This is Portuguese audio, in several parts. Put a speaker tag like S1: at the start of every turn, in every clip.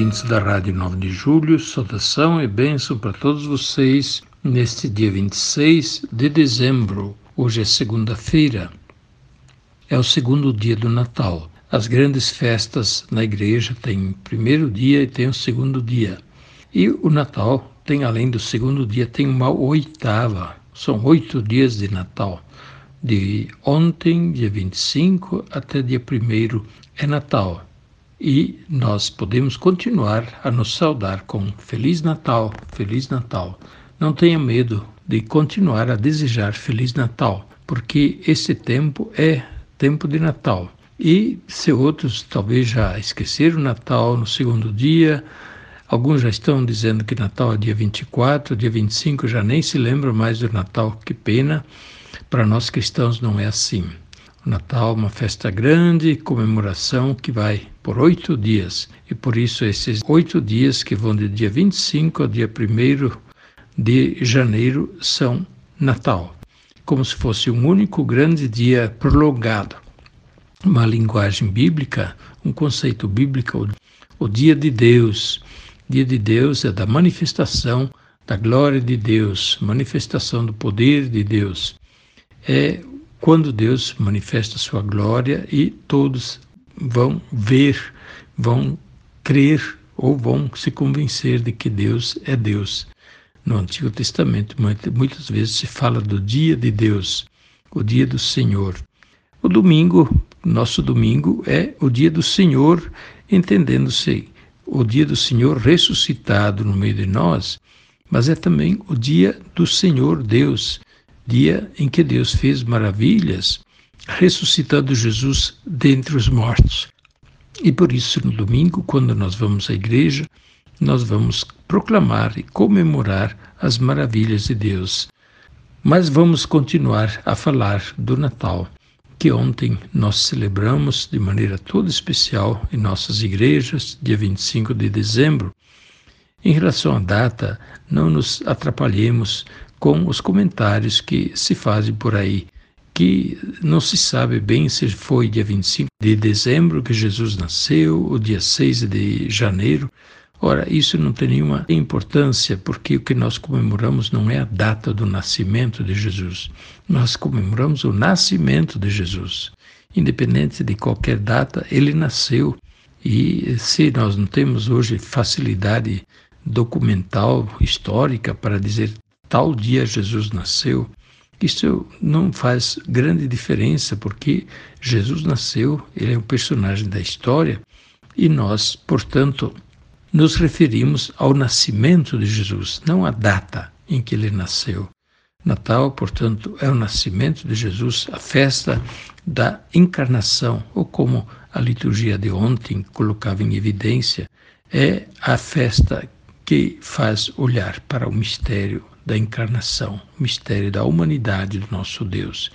S1: Ouvintes da Rádio 9 de Julho, saudação e bênção para todos vocês neste dia 26 de dezembro. Hoje é segunda-feira. É o segundo dia do Natal. As grandes festas na igreja têm o primeiro dia e tem o segundo dia. E o Natal tem, além do segundo dia, tem uma oitava. São oito dias de Natal. De ontem, dia 25, até dia 1 é Natal e nós podemos continuar a nos saudar com Feliz Natal, Feliz Natal. Não tenha medo de continuar a desejar Feliz Natal, porque esse tempo é tempo de Natal. E se outros talvez já esqueceram o Natal no segundo dia, alguns já estão dizendo que Natal é dia 24, dia 25 já nem se lembram mais do Natal, que pena. Para nós cristãos não é assim. O Natal é uma festa grande, comemoração que vai por oito dias. E por isso esses oito dias que vão de dia 25 ao dia 1 de janeiro são Natal, como se fosse um único grande dia prolongado. Uma linguagem bíblica, um conceito bíblico, o dia de Deus. Dia de Deus é da manifestação da glória de Deus, manifestação do poder de Deus. É quando Deus manifesta sua glória e todos vão ver, vão crer ou vão se convencer de que Deus é Deus. No Antigo Testamento, muitas vezes se fala do dia de Deus, o dia do Senhor. O domingo, nosso domingo, é o dia do Senhor, entendendo-se o dia do Senhor ressuscitado no meio de nós, mas é também o dia do Senhor Deus, dia em que Deus fez maravilhas, ressuscitando Jesus dentre os mortos. E por isso, no domingo, quando nós vamos à igreja, nós vamos proclamar e comemorar as maravilhas de Deus. Mas vamos continuar a falar do Natal, que ontem nós celebramos de maneira toda especial em nossas igrejas, dia 25 de dezembro. Em relação à data, não nos atrapalhemos com os comentários que se fazem por aí, que não se sabe bem se foi dia 25 de dezembro que Jesus nasceu, ou dia 6 de janeiro. Ora, isso não tem nenhuma importância, porque o que nós comemoramos não é a data do nascimento de Jesus. Nós comemoramos o nascimento de Jesus. Independente de qualquer data, ele nasceu. E se nós não temos hoje facilidade documental, histórica, para dizer tal dia Jesus nasceu, isso não faz grande diferença, porque Jesus nasceu, ele é um personagem da história, e nós, portanto, nos referimos ao nascimento de Jesus, não à data em que ele nasceu. Natal, portanto, é o nascimento de Jesus, a festa da encarnação, ou como a liturgia de ontem colocava em evidência, é a festa que faz olhar para o mistério da encarnação, mistério da humanidade do nosso Deus.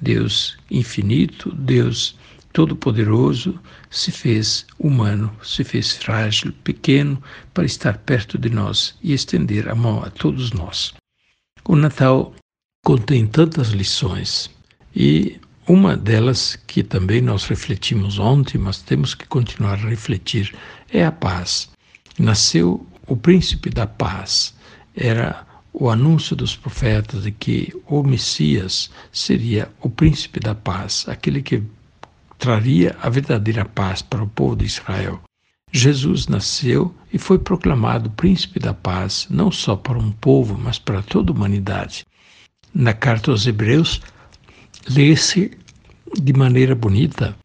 S1: Deus infinito, Deus todo-poderoso, se fez humano, se fez frágil, pequeno, para estar perto de nós e estender a mão a todos nós. O Natal contém tantas lições e uma delas que também nós refletimos ontem, mas temos que continuar a refletir, é a paz. Nasceu o príncipe da paz. Era o anúncio dos profetas de que o Messias seria o príncipe da paz, aquele que traria a verdadeira paz para o povo de Israel. Jesus nasceu e foi proclamado príncipe da paz, não só para um povo, mas para toda a humanidade. Na carta aos Hebreus, lê-se de maneira bonita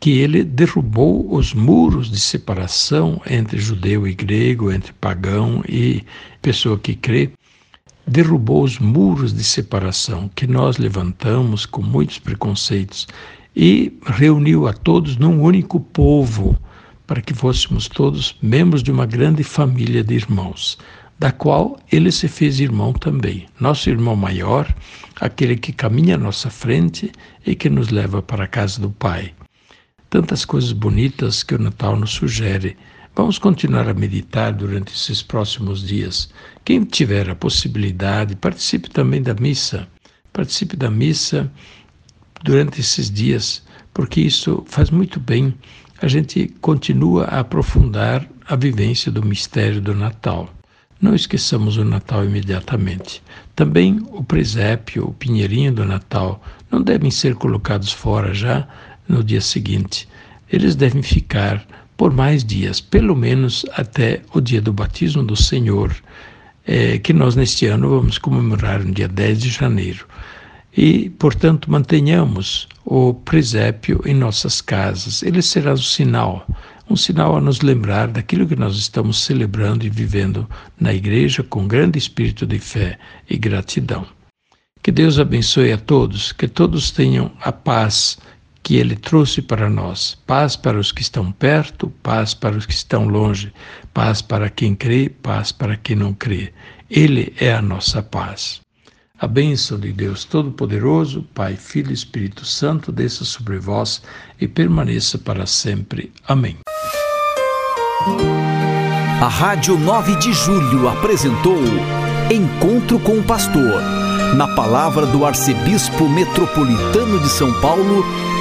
S1: que ele derrubou os muros de separação entre judeu e grego, entre pagão e pessoa que crê, derrubou os muros de separação que nós levantamos com muitos preconceitos e reuniu a todos num único povo, para que fôssemos todos membros de uma grande família de irmãos, da qual ele se fez irmão também, nosso irmão maior, aquele que caminha à nossa frente e que nos leva para a casa do Pai. Tantas coisas bonitas que o Natal nos sugere. Vamos continuar a meditar durante esses próximos dias. Quem tiver a possibilidade, participe também da missa. Participe da missa durante esses dias, porque isso faz muito bem. A gente continua a aprofundar a vivência do mistério do Natal. Não esqueçamos o Natal imediatamente. Também o presépio, o pinheirinho do Natal, não devem ser colocados fora já no dia seguinte. Eles devem ficar por mais dias, pelo menos até o dia do batismo do Senhor, é, que nós neste ano vamos comemorar no dia 10 de janeiro. E, portanto, mantenhamos o presépio em nossas casas. Ele será um sinal, um sinal a nos lembrar daquilo que nós estamos celebrando e vivendo na igreja com grande espírito de fé e gratidão. Que Deus abençoe a todos, que todos tenham a paz que Ele trouxe para nós: paz para os que estão perto, paz para os que estão longe, paz para quem crê, paz para quem não crê. Ele é a nossa paz. A bênção de Deus Todo-Poderoso, Pai, Filho e Espírito Santo, desça sobre vós e permaneça para sempre. Amém.
S2: A Rádio 9 de Julho apresentou Encontro com o Pastor, na palavra do Arcebispo Metropolitano de São Paulo,